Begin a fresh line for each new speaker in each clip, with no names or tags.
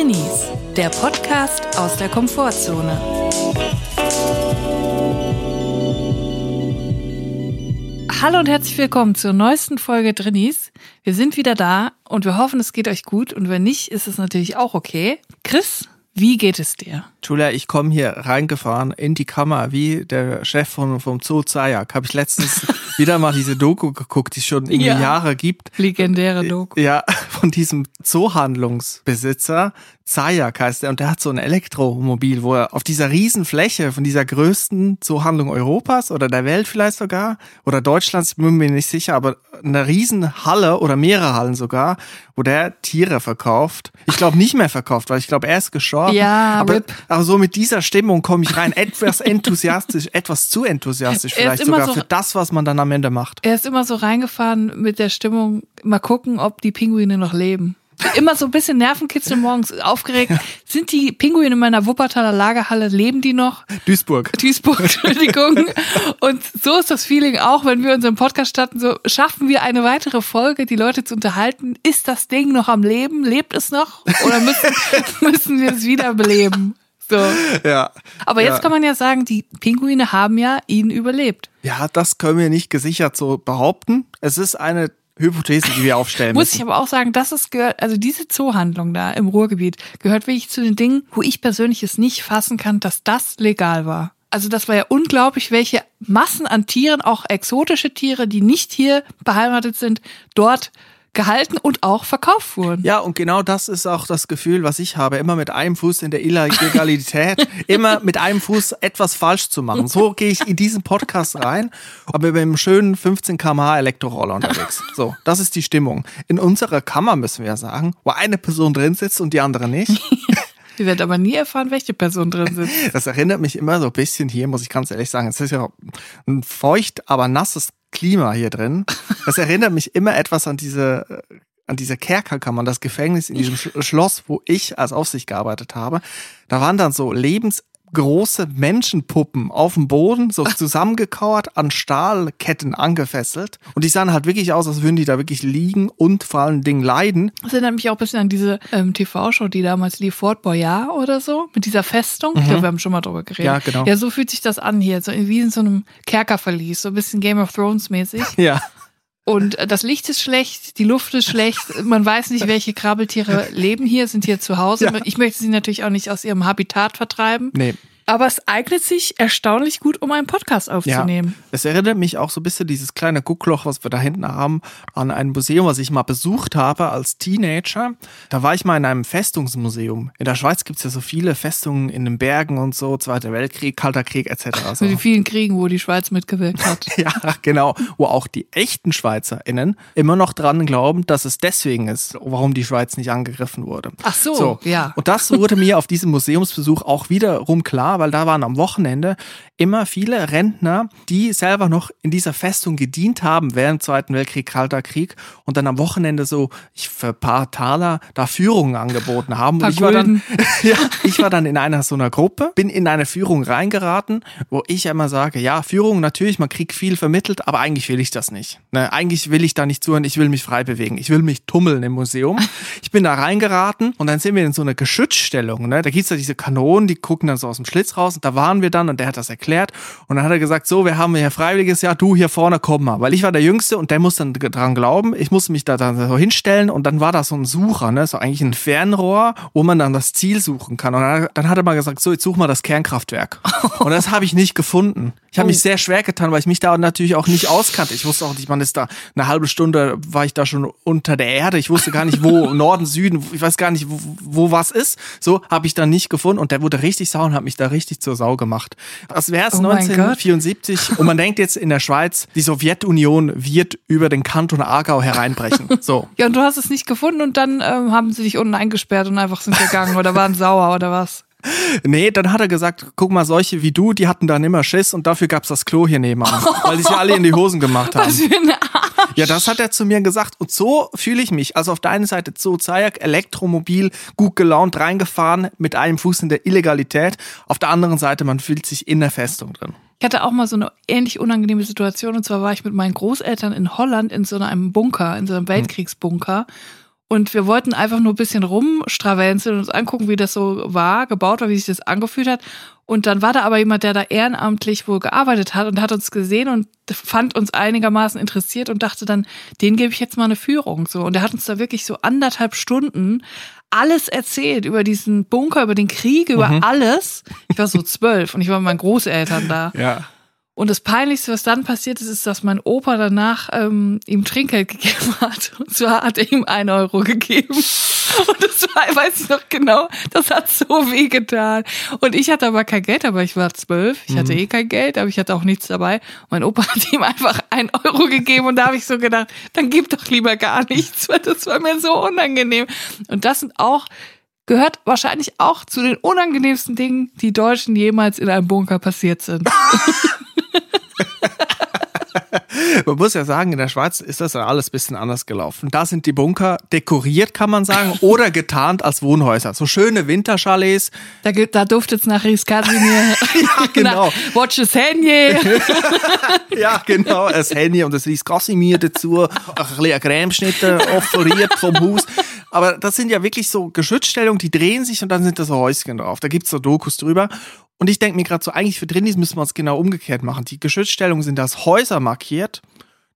Drinnies, der Podcast aus der Komfortzone. Hallo und herzlich willkommen zur neuesten Folge Drinnies. Wir sind wieder da und wir hoffen, es geht euch gut und wenn nicht, ist es natürlich auch okay. Chris, wie geht es dir?
Julia, ich komme hier reingefahren in die Kammer wie der Chef von, vom Zoo Zayak. Habe ich letztens wieder mal diese Doku geguckt, die es schon irgendwie
Ja.
Jahre gibt.
Legendäre Doku.
Ja, von diesem Zoohandlungsbesitzer. Zayak heißt er und der hat so ein Elektromobil, wo er auf dieser riesen Fläche von dieser größten Zoohandlung Europas oder der Welt vielleicht sogar oder Deutschlands, ich bin mir nicht sicher, aber eine riesen Halle oder mehrere Hallen sogar, wo der Tiere verkauft. Ich glaube nicht mehr verkauft, weil ich glaube, er ist gestorben.
Ja,
aber,
RIP.
aber so mit dieser Stimmung komme ich rein, etwas enthusiastisch, etwas zu enthusiastisch vielleicht sogar
so-
für das, was man dann am Ende macht.
Er ist immer so reingefahren mit der Stimmung, mal gucken, ob die Pinguine noch leben. Immer so ein bisschen Nervenkitzel morgens aufgeregt. Sind die Pinguine in meiner Wuppertaler Lagerhalle, leben die noch?
Duisburg.
Duisburg, Entschuldigung. Und so ist das Feeling auch, wenn wir unseren Podcast starten. So schaffen wir eine weitere Folge, die Leute zu unterhalten. Ist das Ding noch am Leben? Lebt es noch? Oder müssen, müssen wir es wieder beleben? So.
Ja.
Aber jetzt
ja.
kann man ja sagen, die Pinguine haben ja ihn überlebt.
Ja, das können wir nicht gesichert so behaupten. Es ist eine Hypothese, die wir aufstellen
Muss ich
müssen.
aber auch sagen, das ist gehört, also diese Zoohandlung da im Ruhrgebiet gehört wirklich zu den Dingen, wo ich persönlich es nicht fassen kann, dass das legal war. Also das war ja unglaublich, welche Massen an Tieren, auch exotische Tiere, die nicht hier beheimatet sind, dort gehalten und auch verkauft wurden.
Ja, und genau das ist auch das Gefühl, was ich habe, immer mit einem Fuß in der Illegalität, immer mit einem Fuß etwas falsch zu machen. So gehe ich in diesen Podcast rein, aber mit einem schönen 15 km/h Elektroroller unterwegs. So, das ist die Stimmung. In unserer Kammer müssen wir sagen, wo eine Person drin sitzt und die andere nicht.
Wir werden aber nie erfahren, welche Person drin sitzt.
Das erinnert mich immer so ein bisschen hier, muss ich ganz ehrlich sagen. Es ist ja ein feucht, aber nasses Klima hier drin. Das erinnert mich immer etwas an diese, äh, an diese Kerkerkammer, das Gefängnis in diesem Sch Schloss, wo ich als Aufsicht gearbeitet habe. Da waren dann so lebensgroße Menschenpuppen auf dem Boden, so zusammengekauert, an Stahlketten angefesselt. Und die sahen halt wirklich aus, als würden die da wirklich liegen und vor allen Dingen leiden.
Das erinnert mich auch ein bisschen an diese ähm, TV-Show, die damals lief, Fort Boyard oder so, mit dieser Festung. Ich glaube, wir haben schon mal drüber geredet.
Ja, genau.
Ja, so fühlt sich das an hier, so wie in so einem Kerkerverlies, so ein bisschen Game of Thrones mäßig.
Ja.
Und äh, das Licht ist schlecht, die Luft ist schlecht, man weiß nicht, welche Krabbeltiere leben hier, sind hier zu Hause.
Ja.
Ich möchte sie natürlich auch nicht aus ihrem Habitat vertreiben.
Nee.
Aber es eignet sich erstaunlich gut, um einen Podcast aufzunehmen.
Es erinnert mich auch so ein bisschen dieses kleine Guckloch, was wir da hinten haben, an ein Museum, was ich mal besucht habe als Teenager. Da war ich mal in einem Festungsmuseum. In der Schweiz gibt's ja so viele Festungen in den Bergen und so, Zweiter Weltkrieg, Kalter Krieg etc. So.
Mit den vielen Kriegen, wo die Schweiz mitgewirkt hat.
Ja, genau. Wo auch die echten SchweizerInnen immer noch dran glauben, dass es deswegen ist, warum die Schweiz nicht angegriffen wurde.
Ach so, ja.
Und das wurde mir auf diesem Museumsbesuch auch wiederum klar, weil da waren am Wochenende immer viele Rentner, die selber noch in dieser Festung gedient haben während Zweiten Weltkrieg, Kalter Krieg und dann am Wochenende so ich für ein paar Taler da Führungen angeboten haben. Und ich war dann, ja, ich war dann in einer so einer Gruppe, bin in eine Führung reingeraten, wo ich immer sage, ja, Führung natürlich, man kriegt viel vermittelt, aber eigentlich will ich das nicht. Ne, eigentlich will ich da nicht zuhören, ich will mich frei bewegen, ich will mich tummeln im Museum. Ich bin da reingeraten und dann sind wir in so einer Geschützstellung. Ne? Da gibt's ja diese Kanonen, die gucken dann so aus dem Schlitz raus und da waren wir dann und der hat das erklärt und dann hat er gesagt, so, wir haben hier Freiwilliges, ja, du hier vorne komm mal, weil ich war der Jüngste und der muss dann dran glauben, ich musste mich da dann so hinstellen und dann war da so ein Sucher, ne? so eigentlich ein Fernrohr, wo man dann das Ziel suchen kann und dann, dann hat er mal gesagt, so, jetzt such mal das Kernkraftwerk und das habe ich nicht gefunden. Ich habe mich sehr schwer getan, weil ich mich da natürlich auch nicht auskannte. Ich wusste auch nicht, man ist da eine halbe Stunde war ich da schon unter der Erde. Ich wusste gar nicht, wo Norden, Süden, ich weiß gar nicht, wo, wo was ist. So habe ich dann nicht gefunden und der wurde richtig sauer und hat mich da richtig zur Sau gemacht. Das wäre es
Oh mein
1974 und man denkt jetzt in der Schweiz, die Sowjetunion wird über den Kanton Aargau hereinbrechen. So.
Ja, und du hast es nicht gefunden und dann ähm, haben sie dich unten eingesperrt und einfach sind gegangen oder waren sauer oder was?
Nee, dann hat er gesagt, guck mal, solche wie du, die hatten dann immer Schiss und dafür gab's das Klo hier nebenan, weil die sich alle in die Hosen gemacht haben.
Was für eine.
Ja, das hat er zu mir gesagt. Und so fühle ich mich. Also auf der einen Seite Zoo Zayak, Elektromobil, gut gelaunt reingefahren, mit einem Fuß in der Illegalität. Auf der anderen Seite, man fühlt sich in der Festung drin.
Ich hatte auch mal so eine ähnlich unangenehme Situation und zwar war ich mit meinen Großeltern in Holland in so einem Bunker, in so einem Weltkriegsbunker Und wir wollten einfach nur ein bisschen rumstravenzeln und uns angucken, wie das so war, gebaut war, wie sich das angefühlt hat. Und dann war da aber jemand, der da ehrenamtlich wohl gearbeitet hat und hat uns gesehen und fand uns einigermaßen interessiert und dachte dann, den gebe ich jetzt mal eine Führung. So. Und er hat uns da wirklich so anderthalb Stunden alles erzählt über diesen Bunker, über den Krieg, über mhm. alles. Ich war so zwölf und ich war mit meinen Großeltern da.
Ja.
Und das Peinlichste, was dann passiert ist, ist, dass mein Opa danach ähm, ihm Trinkgeld gegeben hat. Und zwar hat er ihm ein Euro gegeben. Und das war, weiß ich noch genau, das hat so weh getan. Und ich hatte aber kein Geld, aber ich war zwölf. Ich hatte mhm. eh kein Geld, aber ich hatte auch nichts dabei. Und mein Opa hat ihm einfach ein Euro gegeben und da habe ich so gedacht, dann gib doch lieber gar nichts, weil das war mir so unangenehm. Und das sind auch gehört wahrscheinlich auch zu den unangenehmsten Dingen, die Deutschen jemals in einem Bunker passiert sind.
man muss ja sagen, in der Schweiz ist das ja alles ein bisschen anders gelaufen. Da sind die Bunker dekoriert, kann man sagen, oder getarnt als Wohnhäuser. So schöne Winterchalets.
Da, da duftet es nach Riskasimir.
ja, genau.
Watches Henje.
ja, genau. Ein Henje und das Riskasimir dazu. Ein bisschen Cremeschnitte offeriert vom Haus. Aber das sind ja wirklich so Geschützstellungen, die drehen sich und dann sind da so Häuschen drauf. Da gibt's so Dokus drüber. Und ich denke mir gerade so, eigentlich für Drinis müssen wir es genau umgekehrt machen. Die Geschützstellungen sind als Häuser markiert,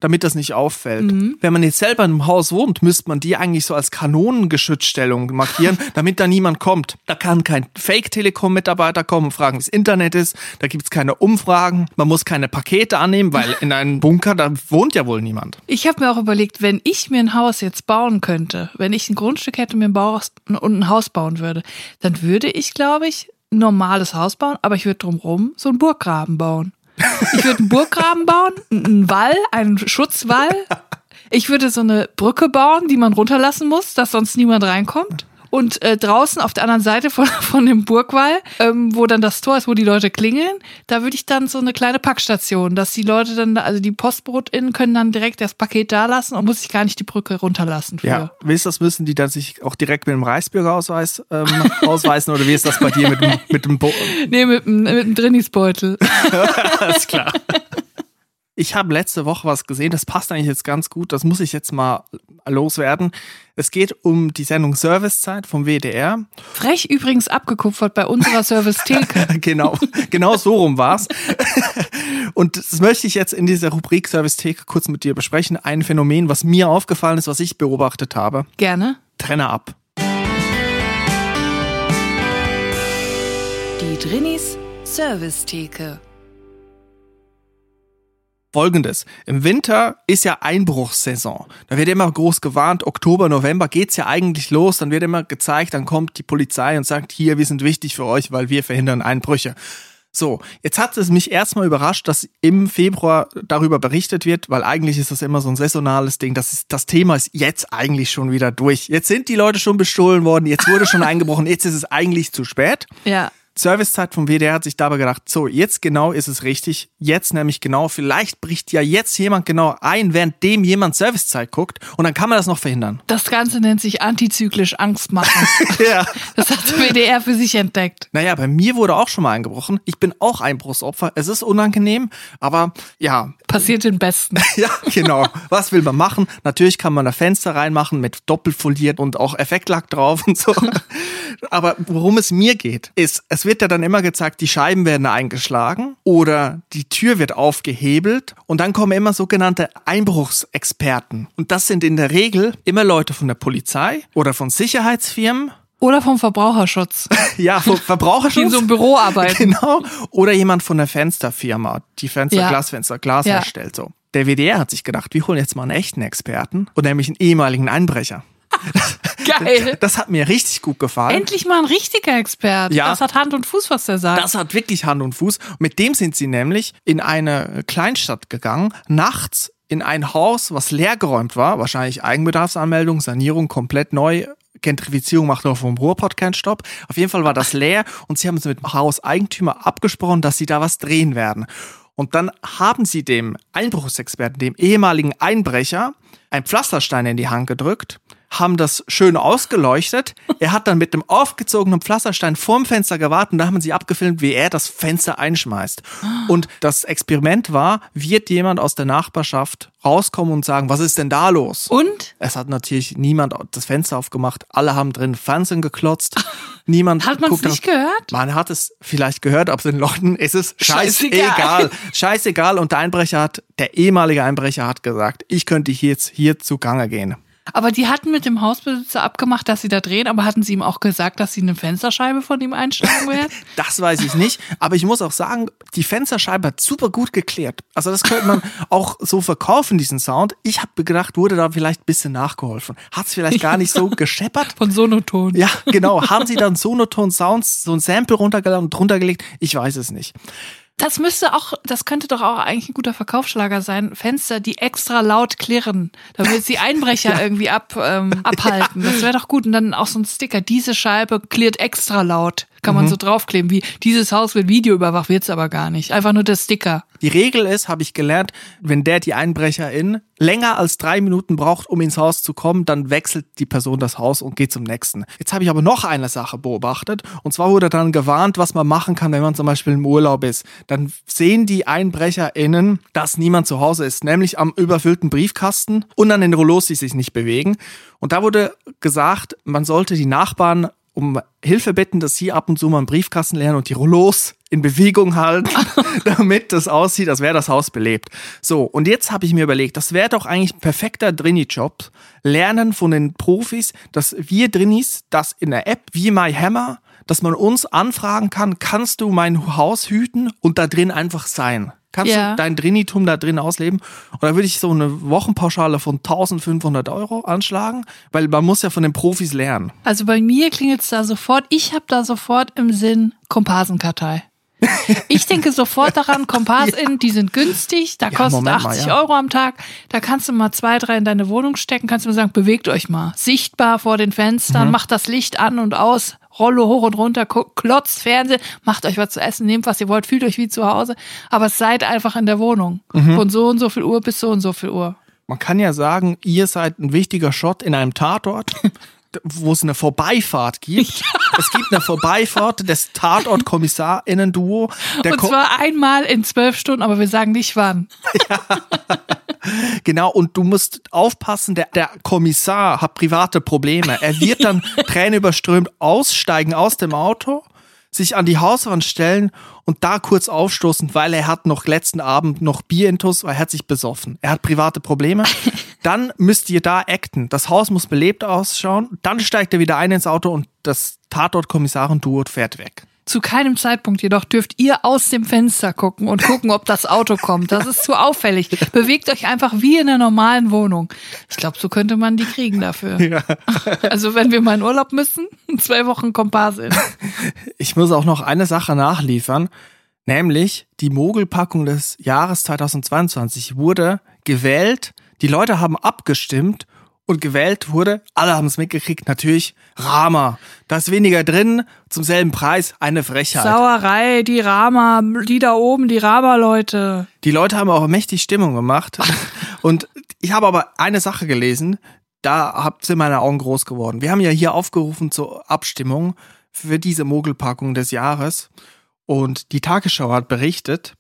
damit das nicht auffällt. Mhm. Wenn man jetzt selber in einem Haus wohnt, müsste man die eigentlich so als Kanonengeschützstellung markieren, damit da niemand kommt. Da kann kein Fake-Telekom-Mitarbeiter kommen und fragen, wie das Internet ist. Da gibt es keine Umfragen. Man muss keine Pakete annehmen, weil in einem Bunker, da wohnt ja wohl niemand.
Ich habe mir auch überlegt, wenn ich mir ein Haus jetzt bauen könnte, wenn ich ein Grundstück hätte und mir ein, Bauhaus, und ein Haus bauen würde, dann würde ich, glaube ich, normales Haus bauen, aber ich würde drumherum so einen Burggraben bauen. Ich würde einen Burggraben bauen, einen Wall, einen Schutzwall. Ich würde so eine Brücke bauen, die man runterlassen muss, dass sonst niemand reinkommt. Und äh, draußen auf der anderen Seite von, von dem Burgwall, ähm, wo dann das Tor ist, wo die Leute klingeln, da würde ich dann so eine kleine Packstation, dass die Leute dann, also die PostbrotInnen können dann direkt das Paket da lassen und muss sich gar nicht die Brücke runterlassen. Für.
Ja, wie ist das, müssen die dann sich auch direkt mit dem Reichsbürgerausweis ähm, ausweisen oder wie ist das bei dir mit dem, mit dem Bo
Nee, mit, mit dem Drinnisbeutel.
Alles klar. Ich habe letzte Woche was gesehen, das passt eigentlich jetzt ganz gut, das muss ich jetzt mal loswerden. Es geht um die Sendung Servicezeit vom WDR.
Frech übrigens abgekupfert bei unserer Service-Theke.
genau, genau so rum war's. Und das möchte ich jetzt in dieser Rubrik Service-Theke kurz mit dir besprechen. Ein Phänomen, was mir aufgefallen ist, was ich beobachtet habe.
Gerne.
Trenner ab.
Die Drinis Service-Theke.
Folgendes. Im Winter ist ja Einbruchssaison. Da wird immer groß gewarnt, Oktober, November geht's ja eigentlich los. Dann wird immer gezeigt, dann kommt die Polizei und sagt, hier, wir sind wichtig für euch, weil wir verhindern Einbrüche. So, jetzt hat es mich erstmal überrascht, dass im Februar darüber berichtet wird, weil eigentlich ist das immer so ein saisonales Ding. Das, ist, das Thema ist jetzt eigentlich schon wieder durch. Jetzt sind die Leute schon bestohlen worden, jetzt wurde schon eingebrochen, jetzt ist es eigentlich zu spät.
Ja.
Servicezeit vom WDR hat sich dabei gedacht, so, jetzt genau ist es richtig. Jetzt nämlich genau. Vielleicht bricht ja jetzt jemand genau ein, während dem jemand Servicezeit guckt. Und dann kann man das noch verhindern.
Das Ganze nennt sich antizyklisch Angst machen. ja. Das hat der WDR für sich entdeckt.
Naja, bei mir wurde auch schon mal eingebrochen. Ich bin auch Einbruchsopfer. Es ist unangenehm, aber ja.
Passiert den Besten.
ja, genau. Was will man machen? Natürlich kann man da Fenster reinmachen mit doppelfoliert und auch Effektlack drauf und so. aber worum es mir geht, ist, es wird ja dann immer gezeigt, die Scheiben werden eingeschlagen oder die Tür wird aufgehebelt und dann kommen immer sogenannte Einbruchsexperten. Und das sind in der Regel immer Leute von der Polizei oder von Sicherheitsfirmen
oder vom Verbraucherschutz.
ja, vom Verbraucherschutz. Die
in so einem Büro arbeiten.
Genau. Oder jemand von der Fensterfirma, die Fenster, ja. Glasfenster, Glas ja. herstellt, so. Der WDR hat sich gedacht, wir holen jetzt mal einen echten Experten und nämlich einen ehemaligen Einbrecher.
Geil.
Das hat mir richtig gut gefallen.
Endlich mal ein richtiger Experte. Ja. Das hat Hand und Fuß, was der sagt.
Das hat wirklich Hand und Fuß. Mit dem sind sie nämlich in eine Kleinstadt gegangen, nachts in ein Haus, was leergeräumt war, wahrscheinlich Eigenbedarfsanmeldung, Sanierung komplett neu, Gentrifizierung macht auch vom Ruhrpott keinen Stopp. Auf jeden Fall war das leer und sie haben es mit dem Hauseigentümer abgesprochen, dass sie da was drehen werden. Und dann haben sie dem Einbruchsexperten, dem ehemaligen Einbrecher, einen Pflasterstein in die Hand gedrückt haben das schön ausgeleuchtet. Er hat dann mit dem aufgezogenen Pflasterstein vorm Fenster gewartet und da haben sie abgefilmt, wie er das Fenster einschmeißt. Und das Experiment war, wird jemand aus der Nachbarschaft rauskommen und sagen, was ist denn da los?
Und?
Es hat natürlich niemand das Fenster aufgemacht. Alle haben drin Fernsehen geklotzt. Niemand
Hat man es nicht
auf-
gehört?
Man hat es vielleicht gehört, aber den Leuten ist es
Scheißegal.
scheißegal. Scheißegal. Und der Einbrecher hat, der ehemalige Einbrecher hat gesagt, ich könnte hier jetzt hier zugange gehen.
Aber die hatten mit dem Hausbesitzer abgemacht, dass sie da drehen, aber hatten sie ihm auch gesagt, dass sie eine Fensterscheibe von ihm einschlagen werden?
Das weiß ich nicht. Aber ich muss auch sagen, die Fensterscheibe hat super gut geklärt. Also das könnte man auch so verkaufen, diesen Sound. Ich habe gedacht, wurde da vielleicht ein bisschen nachgeholfen. Hat es vielleicht gar nicht so gescheppert?
Von Sonoton.
Ja, genau. Haben sie dann Sonoton Sounds, so ein Sample runtergeladen und drunter gelegt? Ich weiß es nicht.
Das müsste auch, das könnte doch auch eigentlich ein guter Verkaufsschlager sein. Fenster, die extra laut klirren, damit sie Einbrecher irgendwie ab, ähm, abhalten. Das wäre doch gut. Und dann auch so ein Sticker. Diese Scheibe klirrt extra laut. Kann man so draufkleben, wie dieses Haus wird videoüberwacht, wird's aber gar nicht. Einfach nur der Sticker.
Die Regel ist, habe ich gelernt, wenn der die Einbrecherin länger als drei Minuten braucht, um ins Haus zu kommen, dann wechselt die Person das Haus und geht zum nächsten. Jetzt habe ich aber noch eine Sache beobachtet. Und zwar wurde dann gewarnt, was man machen kann, wenn man zum Beispiel im Urlaub ist. Dann sehen die EinbrecherInnen, dass niemand zu Hause ist, nämlich am überfüllten Briefkasten und an den Rollos, die sich nicht bewegen. Und da wurde gesagt, man sollte die Nachbarn um Hilfe bitten, dass sie ab und zu mal einen Briefkasten lernen und die Rollos in Bewegung halten, damit das aussieht, als wäre das Haus belebt. So, und jetzt habe ich mir überlegt, das wäre doch eigentlich ein perfekter Drini-Job. Lernen von den Profis, dass wir Drinis das in der App wie MyHammer, dass man uns anfragen kann, kannst du mein Haus hüten und da drin einfach sein? Kannst
Ja.
du dein Drinitum da drin ausleben? Und da würde ich so eine Wochenpauschale von 1500 Euro anschlagen, weil man muss ja von den Profis lernen.
Also bei mir klingelt's da sofort, ich habe da sofort im Sinn Komparsenkartei. Ich denke sofort daran, KompassInnen, die sind günstig, da kostet
Moment mal,
80
ja.
Euro am Tag. Da kannst du mal zwei, drei in deine Wohnung stecken, kannst du mir sagen, bewegt euch mal. Sichtbar vor den
Mhm.
Fenstern, macht das Licht an und aus, Rollo hoch und runter, klotzt Fernsehen, macht euch was zu essen, nehmt was ihr wollt, fühlt euch wie zu Hause, aber seid einfach in der Wohnung.
Mhm.
Von so und so viel Uhr bis so und so viel Uhr.
Man kann ja sagen, ihr seid ein wichtiger Shot in einem Tatort, wo es eine Vorbeifahrt gibt. Es gibt eine Vorbeifahrt des Tatort-KommissarInnen-Duo.
Und
Ko-
zwar einmal in zwölf Stunden, aber wir sagen nicht wann.
Genau, und du musst aufpassen, der, der Kommissar hat private Probleme. Er wird dann tränenüberströmt aussteigen aus dem Auto, sich an die Hauswand stellen und da kurz aufstoßen, weil er hat noch letzten Abend noch Bier intus, weil er hat sich besoffen. Er hat private Probleme. Dann müsst ihr da acten. Das Haus muss belebt ausschauen. Dann steigt er wieder ein ins Auto und das Tatort-Kommissarin-Duo fährt weg.
Zu keinem Zeitpunkt jedoch dürft ihr aus dem Fenster gucken und gucken, ob das Auto kommt. Das ist zu auffällig. Bewegt euch einfach wie in einer normalen Wohnung. Ich glaube, so könnte man die kriegen dafür. Also wenn wir mal in Urlaub müssen, zwei Wochen Komparsin.
Ich muss auch noch eine Sache nachliefern, nämlich die Mogelpackung des Jahres 2022 wurde gewählt. Die Leute haben abgestimmt und gewählt wurde, alle haben es mitgekriegt, natürlich Rama. Da ist weniger drin, zum selben Preis, eine Frechheit.
Sauerei, die Rama, die da oben, die Rama-Leute.
Die Leute haben auch mächtig Stimmung gemacht. Und ich habe aber eine Sache gelesen, da sind meine Augen groß geworden. Wir haben ja hier aufgerufen zur Abstimmung für diese Mogelpackung des Jahres. Und die Tagesschau hat berichtet,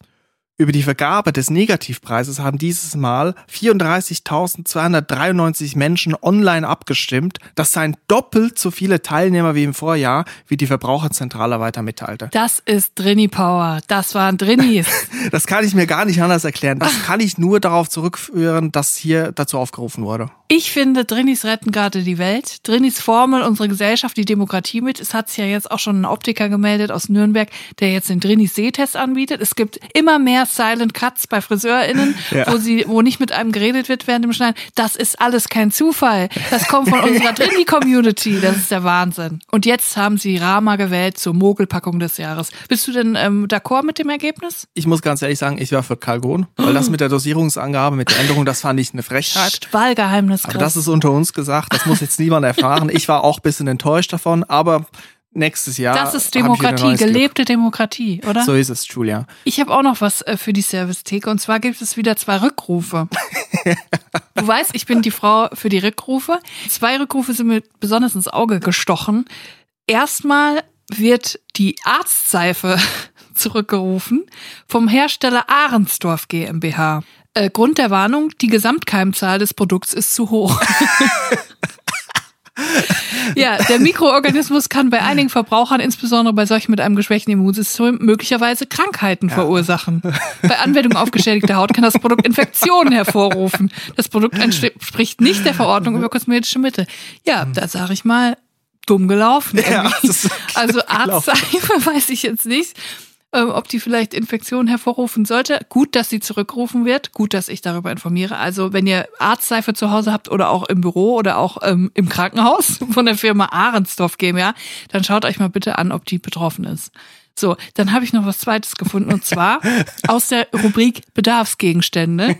über die Vergabe des Negativpreises haben dieses Mal 34.293 Menschen online abgestimmt. Das seien doppelt so viele Teilnehmer wie im Vorjahr, wie die Verbraucherzentrale weiter mitteilte.
Das ist Drini Power. Das waren Drinis.
Das kann ich mir gar nicht anders erklären. Das kann ich nur darauf zurückführen, dass hier dazu aufgerufen wurde.
Ich finde, Drinis retten gerade die Welt. Drinis Formel unsere Gesellschaft, die Demokratie mit. Es hat sich ja jetzt auch schon ein Optiker gemeldet aus Nürnberg, der jetzt den Drinis Sehtest anbietet. Es gibt immer mehr Silent Cuts bei FriseurInnen,
Ja.
wo sie, wo nicht mit einem geredet wird während dem Schneiden. Das ist alles kein Zufall. Das kommt von unserer Drini-Community. Das ist der Wahnsinn. Und jetzt haben sie Rama gewählt zur Mogelpackung des Jahres. Bist du denn ähm, d'accord mit dem Ergebnis?
Ich muss ganz ehrlich sagen, ich war für Kalgon, weil das mit der Dosierungsangabe, mit der Änderung, das fand ich eine Frechheit.
Wahlgeheimnis.
Aber das ist unter uns gesagt, das muss jetzt niemand erfahren. Ich war auch ein bisschen enttäuscht davon, aber nächstes Jahr.
Das ist Demokratie,
neues Glück.
gelebte Demokratie, oder?
So ist es, Julia.
Ich habe auch noch was äh, für die Servicetheke und zwar gibt es wieder zwei Rückrufe. du weißt, ich bin die Frau für die Rückrufe. Zwei Rückrufe sind mir besonders ins Auge gestochen. Erstmal wird die Arztseife zurückgerufen vom Hersteller Ahrensdorf GmbH. Äh, Grund der Warnung, die Gesamtkeimzahl des Produkts ist zu hoch. Ja, der Mikroorganismus kann bei einigen Verbrauchern, insbesondere bei solchen mit einem geschwächten Immunsystem, möglicherweise Krankheiten verursachen. Bei Anwendung auf geschädigte Haut kann das Produkt Infektionen hervorrufen. Das Produkt entspricht nicht der Verordnung über kosmetische Mittel. Ja, da sage ich mal, dumm gelaufen.
Ja,
also. Arztseife weiß ich jetzt nicht. ähm, Ob die vielleicht Infektionen hervorrufen sollte. Gut, dass sie zurückgerufen wird. Gut, dass ich darüber informiere. Also, wenn ihr Arztseife zu Hause habt oder auch im Büro oder auch ähm, im Krankenhaus von der Firma Ahrensdorf GmbH, dann schaut euch mal bitte an, ob die betroffen ist. So, dann habe ich noch was Zweites gefunden und zwar aus der Rubrik Bedarfsgegenstände.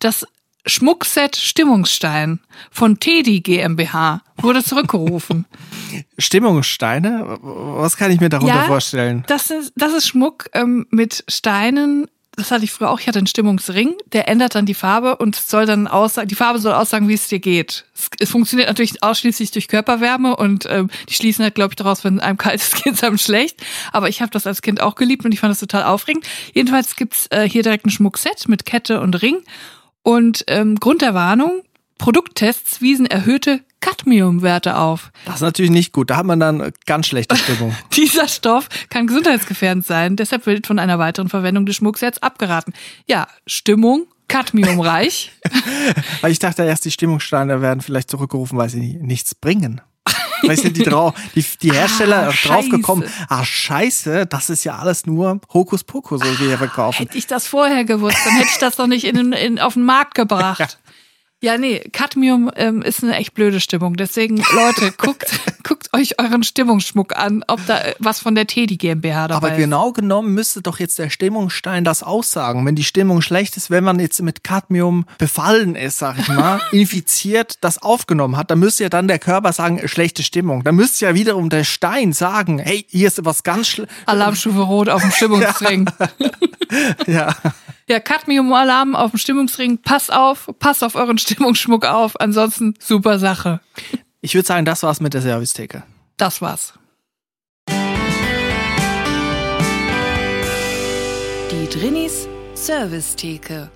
Das Schmuckset Stimmungsstein von Tedi GmbH wurde zurückgerufen.
Stimmungssteine? Was kann ich mir darunter
Ja,
vorstellen?
Das ist, das ist Schmuck ähm, mit Steinen. Das hatte ich früher auch. Ich hatte einen Stimmungsring. Der ändert dann die Farbe und soll dann aussagen, die Farbe soll aussagen, wie es dir geht. Es, es funktioniert natürlich ausschließlich durch Körperwärme und ähm, die schließen halt, glaube ich, daraus, wenn einem kalt ist, geht es einem schlecht. Aber ich habe das als Kind auch geliebt und ich fand das total aufregend. Jedenfalls gibt's äh, hier direkt ein Schmuckset mit Kette und Ring. Und ähm, Grund der Warnung, Produkttests wiesen erhöhte Cadmiumwerte auf.
Das ist natürlich nicht gut. Da hat man dann ganz schlechte Stimmung.
Dieser Stoff kann gesundheitsgefährdend sein, deshalb wird von einer weiteren Verwendung des Schmucksets abgeraten. Ja, Stimmung, Cadmiumreich.
Weil ich dachte erst, die Stimmungssteine werden vielleicht zurückgerufen, weil sie nichts bringen. Weil sind die, drau die, die Hersteller
Ah,
draufgekommen, ah scheiße, das ist ja alles nur Hokuspokus, so wie wir verkaufen.
Hätte ich das vorher gewusst, dann hätte ich das doch nicht in, in, auf den Markt gebracht. Ja, nee, Cadmium ähm, ist eine echt blöde Stimmung. Deswegen, Leute, guckt, guckt euch euren Stimmungsschmuck an, ob da was von der Tedi GmbH dabei
Aber
ist.
genau genommen müsste doch jetzt der Stimmungsstein das aussagen. Wenn die Stimmung schlecht ist, wenn man jetzt mit Cadmium befallen ist, sag ich mal, infiziert, das aufgenommen hat, dann müsste ja dann der Körper sagen, schlechte Stimmung. Dann müsste ja wiederum der Stein sagen, hey, hier ist was ganz schlimm.
Alarmstufe Rot auf dem Stimmungsring.
Ja.
Ja, Cadmium-Alarm auf dem Stimmungsring. Pass auf, passt auf euren Stimmungsschmuck auf. Ansonsten super Sache.
Ich würde sagen, das war's mit der Servicetheke.
Das war's.
Die Drinis Servicetheke.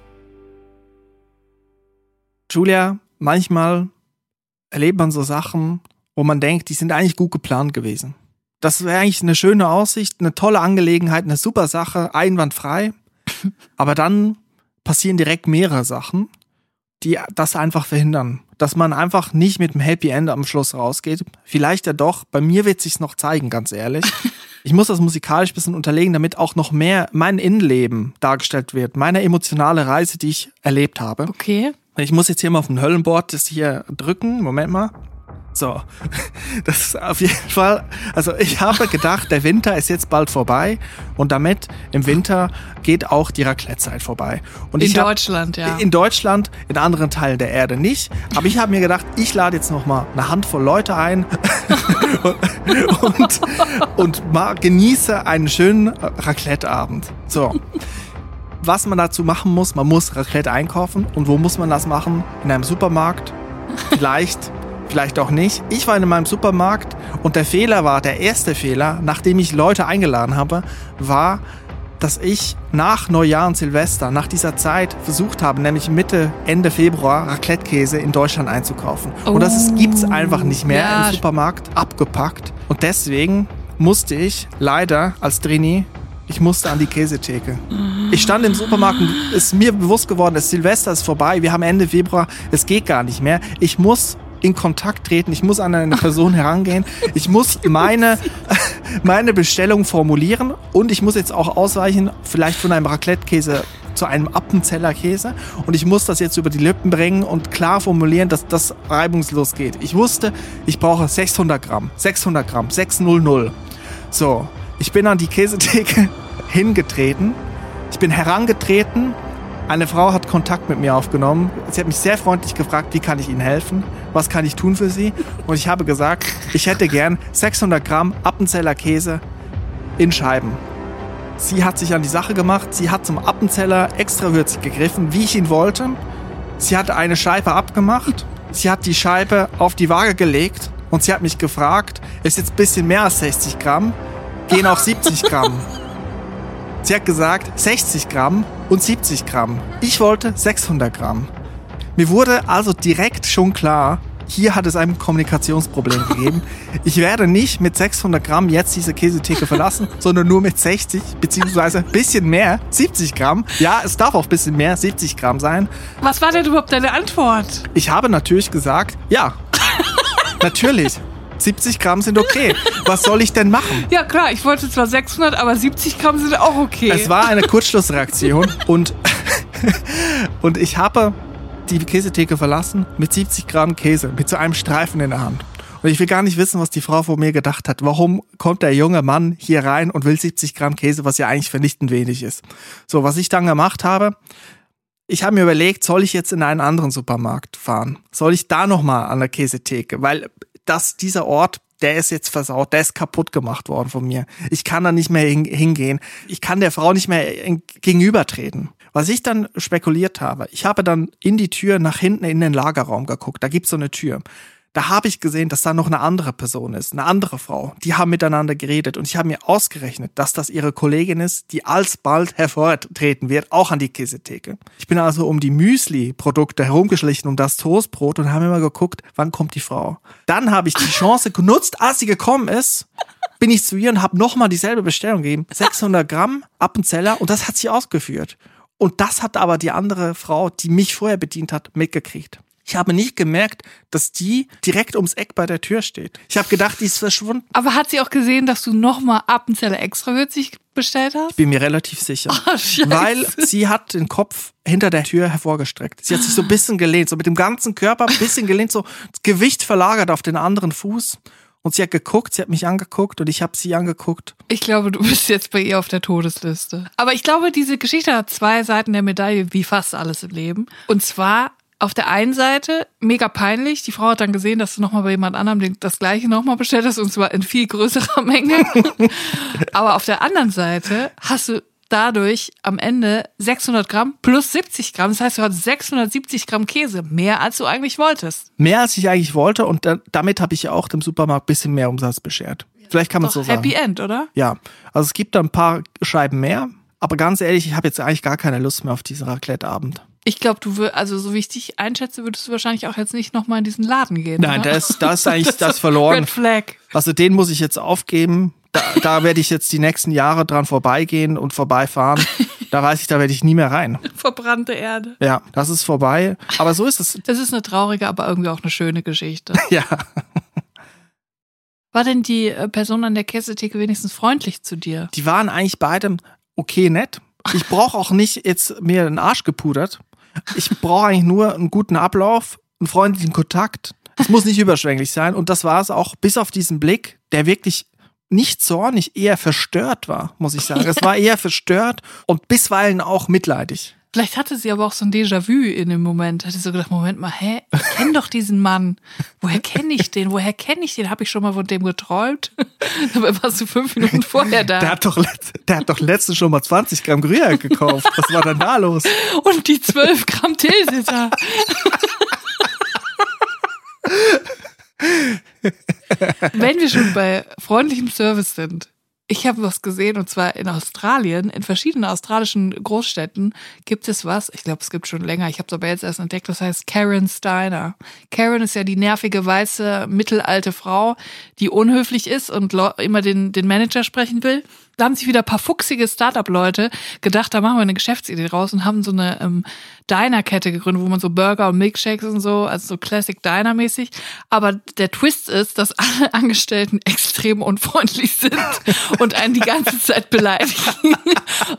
Julia, manchmal erlebt man so Sachen, wo man denkt, die sind eigentlich gut geplant gewesen. Das wäre eigentlich eine schöne Aussicht, eine tolle Angelegenheit, eine super Sache, einwandfrei. Aber dann passieren direkt mehrere Sachen, die das einfach verhindern. Dass man einfach nicht mit einem Happy End am Schluss rausgeht. Vielleicht ja doch. Bei mir wird sich's noch zeigen, ganz ehrlich. Ich muss das musikalisch ein bisschen unterlegen, damit auch noch mehr mein Innenleben dargestellt wird. Meine emotionale Reise, die ich erlebt habe.
Okay.
Ich muss jetzt hier mal auf dem Höllenboard das hier drücken. Moment mal. So, das ist auf jeden Fall, also ich habe gedacht, der Winter ist jetzt bald vorbei und damit im Winter geht auch die Raclette-Zeit vorbei. Und
In
ich hab-
Deutschland, ja.
In Deutschland, in anderen Teilen der Erde nicht. Aber ich habe mir gedacht, ich lade jetzt noch mal eine Handvoll Leute ein und, und, und mal genieße einen schönen Raclette-Abend. So. Was man dazu machen muss, man muss Raclette einkaufen. Und wo muss man das machen? In einem Supermarkt? Vielleicht, vielleicht auch nicht. Ich war in meinem Supermarkt und der Fehler war, der erste Fehler, nachdem ich Leute eingeladen habe, war, dass ich nach Neujahr und Silvester, nach dieser Zeit versucht habe, nämlich Mitte, Ende Februar Raclette-Käse in Deutschland einzukaufen. Und das ist, gibt's einfach nicht mehr
Ja.
im Supermarkt, abgepackt. Und deswegen musste ich leider als Drini, ich musste an die Käsetheke. Ich stand im Supermarkt und ist mir bewusst geworden, das Silvester ist vorbei, wir haben Ende Februar, es geht gar nicht mehr. Ich muss in Kontakt treten, ich muss an eine Person herangehen, ich muss meine, meine Bestellung formulieren und ich muss jetzt auch ausweichen, vielleicht von einem Raclette-Käse zu einem Appenzeller Käse und ich muss das jetzt über die Lippen bringen und klar formulieren, dass das reibungslos geht. Ich wusste, ich brauche 600 Gramm, 600 Gramm, 600. So, ich bin an die Käsetheke hingetreten, ich bin herangetreten Eine Frau hat Kontakt mit mir aufgenommen. Sie hat mich sehr freundlich gefragt, wie kann ich Ihnen helfen? Was kann ich tun für Sie? Und ich habe gesagt, ich hätte gern 600 Gramm Appenzeller Käse in Scheiben. Sie hat sich an die Sache gemacht. Sie hat zum Appenzeller extra würzig gegriffen, wie ich ihn wollte. Sie hat eine Scheibe abgemacht. Sie hat die Scheibe auf die Waage gelegt und sie hat mich gefragt, ist jetzt ein bisschen mehr als 60 Gramm, gehen auf 70 Gramm. Sie hat gesagt 60 Gramm und 70 Gramm. Ich wollte 600 Gramm. Mir wurde also direkt schon klar, hier hat es ein Kommunikationsproblem gegeben. Ich werde nicht mit 600 Gramm jetzt diese Käsetheke verlassen, sondern nur mit 60, beziehungsweise ein bisschen mehr, 70 Gramm. Ja, es darf auch ein bisschen mehr, 70 Gramm sein.
Was war denn überhaupt deine Antwort?
Ich habe natürlich gesagt, ja, natürlich. 70 Gramm sind okay. Was soll ich denn machen?
Ja klar, ich wollte zwar 600, aber 70 Gramm sind auch okay.
Es war eine Kurzschlussreaktion und, und ich habe die Käsetheke verlassen mit 70 Gramm Käse, mit so einem Streifen in der Hand. Und ich will gar nicht wissen, was die Frau vor mir gedacht hat. Warum kommt der junge Mann hier rein und will 70 Gramm Käse, was ja eigentlich vernichtend wenig ist? So, was ich dann gemacht habe, ich habe mir überlegt, soll ich jetzt in einen anderen Supermarkt fahren? Soll ich da nochmal an der Käsetheke? Weil das, dieser Ort, der ist jetzt versaut, der ist kaputt gemacht worden von mir. Ich kann da nicht mehr hingehen. Ich kann der Frau nicht mehr gegenübertreten. Was ich dann spekuliert habe, ich habe dann in die Tür nach hinten in den Lagerraum geguckt. Da gibt's so eine Tür. Da habe ich gesehen, dass da noch eine andere Person ist, eine andere Frau. Die haben miteinander geredet und ich habe mir ausgerechnet, dass das ihre Kollegin ist, die alsbald hervortreten wird, auch an die Käsetheke. Ich bin also um die Müsli-Produkte herumgeschlichen, um das Toastbrot und habe immer geguckt, wann kommt die Frau. Dann habe ich die Chance genutzt, als sie gekommen ist, bin ich zu ihr und habe nochmal dieselbe Bestellung gegeben. 600 Gramm Appenzeller und das hat sie ausgeführt. Und das hat aber die andere Frau, die mich vorher bedient hat, mitgekriegt. Ich habe nicht gemerkt, dass die direkt ums Eck bei der Tür steht. Ich habe gedacht, die ist verschwunden.
Aber hat sie auch gesehen, dass du nochmal Appenzeller extra würzig bestellt hast?
Ich bin mir relativ sicher.
Oh,
weil sie hat den Kopf hinter der Tür hervorgestreckt. Sie hat sich so ein bisschen gelehnt, so mit dem ganzen Körper ein bisschen gelehnt, so das Gewicht verlagert auf den anderen Fuß. Und sie hat geguckt, sie hat mich angeguckt und ich habe sie angeguckt.
Ich glaube, du bist jetzt bei ihr auf der Todesliste. Aber ich glaube, diese Geschichte hat zwei Seiten der Medaille, wie fast alles im Leben. Und zwar auf der einen Seite mega peinlich. Die Frau hat dann gesehen, dass du nochmal bei jemand anderem das gleiche nochmal bestellt hast und zwar in viel größerer Menge. Aber auf der anderen Seite hast du dadurch am Ende 600 Gramm plus 70 Gramm. Das heißt, du hast 670 Gramm Käse. Mehr als du eigentlich wolltest.
Mehr als ich eigentlich wollte und da, damit habe ich ja auch dem Supermarkt ein bisschen mehr Umsatz beschert. Vielleicht kann man so sagen.
Happy End, oder?
Ja, also es gibt da ein paar Scheiben mehr, aber ganz ehrlich, ich habe jetzt eigentlich gar keine Lust mehr auf diesen Raclette-Abend.
Ich glaube, du würdest, also so wie ich dich einschätze, würdest du wahrscheinlich auch jetzt nicht nochmal in diesen Laden gehen.
Nein,
oder?
das, das ist eigentlich das verloren.
Red Flag.
Also den muss ich jetzt aufgeben. Da, da werde ich jetzt die nächsten Jahre dran vorbeigehen und vorbeifahren. Da weiß ich, da werde ich nie mehr rein.
Verbrannte Erde.
Ja, das ist vorbei. Aber so ist es.
Das ist eine traurige, aber irgendwie auch eine schöne Geschichte.
Ja.
War denn die äh, Person an der Käsetheke wenigstens freundlich zu dir?
Die waren eigentlich beide okay nett. Ich brauche auch nicht jetzt mir den Arsch gepudert. Ich brauche eigentlich nur einen guten Ablauf, einen freundlichen Kontakt. Es muss nicht überschwänglich sein. Und das war es auch, bis auf diesen Blick, der wirklich nicht zornig, eher verstört war, muss ich sagen. Es war eher verstört und bisweilen auch mitleidig.
Vielleicht hatte sie aber auch so ein Déjà-vu in dem Moment. Hatte so gedacht, Moment mal, hä, ich kenne doch diesen Mann. Woher kenne ich den? Woher kenne ich den? Habe ich schon mal von dem geträumt? Dabei warst du fünf Minuten vorher da.
Der hat doch, der hat doch letztens schon mal 20 Gramm Gruyère gekauft. Was war denn da los?
Und die 12 Gramm Tilsiter. Wenn wir schon bei freundlichem Service sind. Ich habe was gesehen und zwar in Australien, in verschiedenen australischen Großstädten gibt es was. Ich glaube, es gibt schon länger. Ich habe es aber jetzt erst entdeckt. Das heißt Karen Steiner. Karen ist ja die nervige weiße mittelalte Frau, die unhöflich ist und immer den den Manager sprechen will. Da haben sich wieder ein paar fuchsige Startup-Leute gedacht, da machen wir eine Geschäftsidee raus und haben so eine ähm, Diner-Kette gegründet, wo man so Burger und Milkshakes und so, also so Classic Diner-mäßig. Aber der Twist ist, dass alle Angestellten extrem unfreundlich sind und einen die ganze Zeit beleidigen.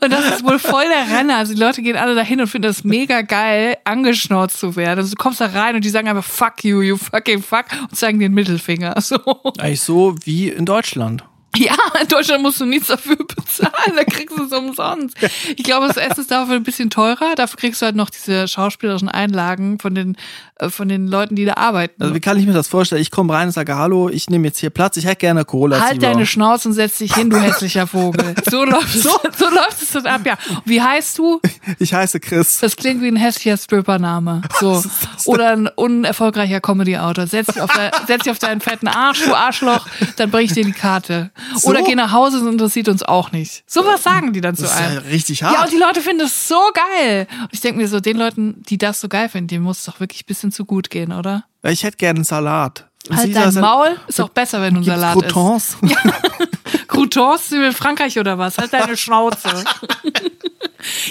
Und das ist wohl voll der Renner. Also die Leute gehen alle dahin und finden das mega geil, angeschnauzt zu werden. Also du kommst da rein und die sagen einfach fuck you, you fucking fuck und zeigen den Mittelfinger. So.
Eigentlich so wie in Deutschland.
Ja, in Deutschland musst du nichts dafür bezahlen, da kriegst du es umsonst. Ich glaube, das Essen ist dafür ein bisschen teurer, dafür kriegst du halt noch diese schauspielerischen Einlagen von den, von den Leuten, die da arbeiten.
Also wie kann ich mir das vorstellen? Ich komme rein und sage, hallo, ich nehme jetzt hier Platz, ich hätte gerne Cola.
halt deine Schnauze und setz dich hin, du hässlicher Vogel. So läuft es, so? so läuft es dann ab, ja. Wie heißt du?
Ich heiße Chris.
Das klingt wie ein hässlicher Strippername. So. Oder ein unerfolgreicher Comedy-Autor. Setz dich auf, de, setz dich auf deinen fetten Arsch, du Arschloch, dann bring ich dir die Karte.
So?
Oder geh nach Hause, das interessiert uns auch nicht. So was sagen die dann zu
Das ist ja
einem.
richtig hart.
Ja, und die Leute finden es so geil. Und ich denke mir so, den Leuten, die das so geil finden, denen muss es doch wirklich ein bisschen zu gut gehen, oder?
Ich hätte gerne einen Salat.
Halt
Sie
dein Maul, ist auch besser, wenn du einen Salat
Croutons?
isst. Croutons sind wir in Frankreich oder was? Halt deine Schnauze.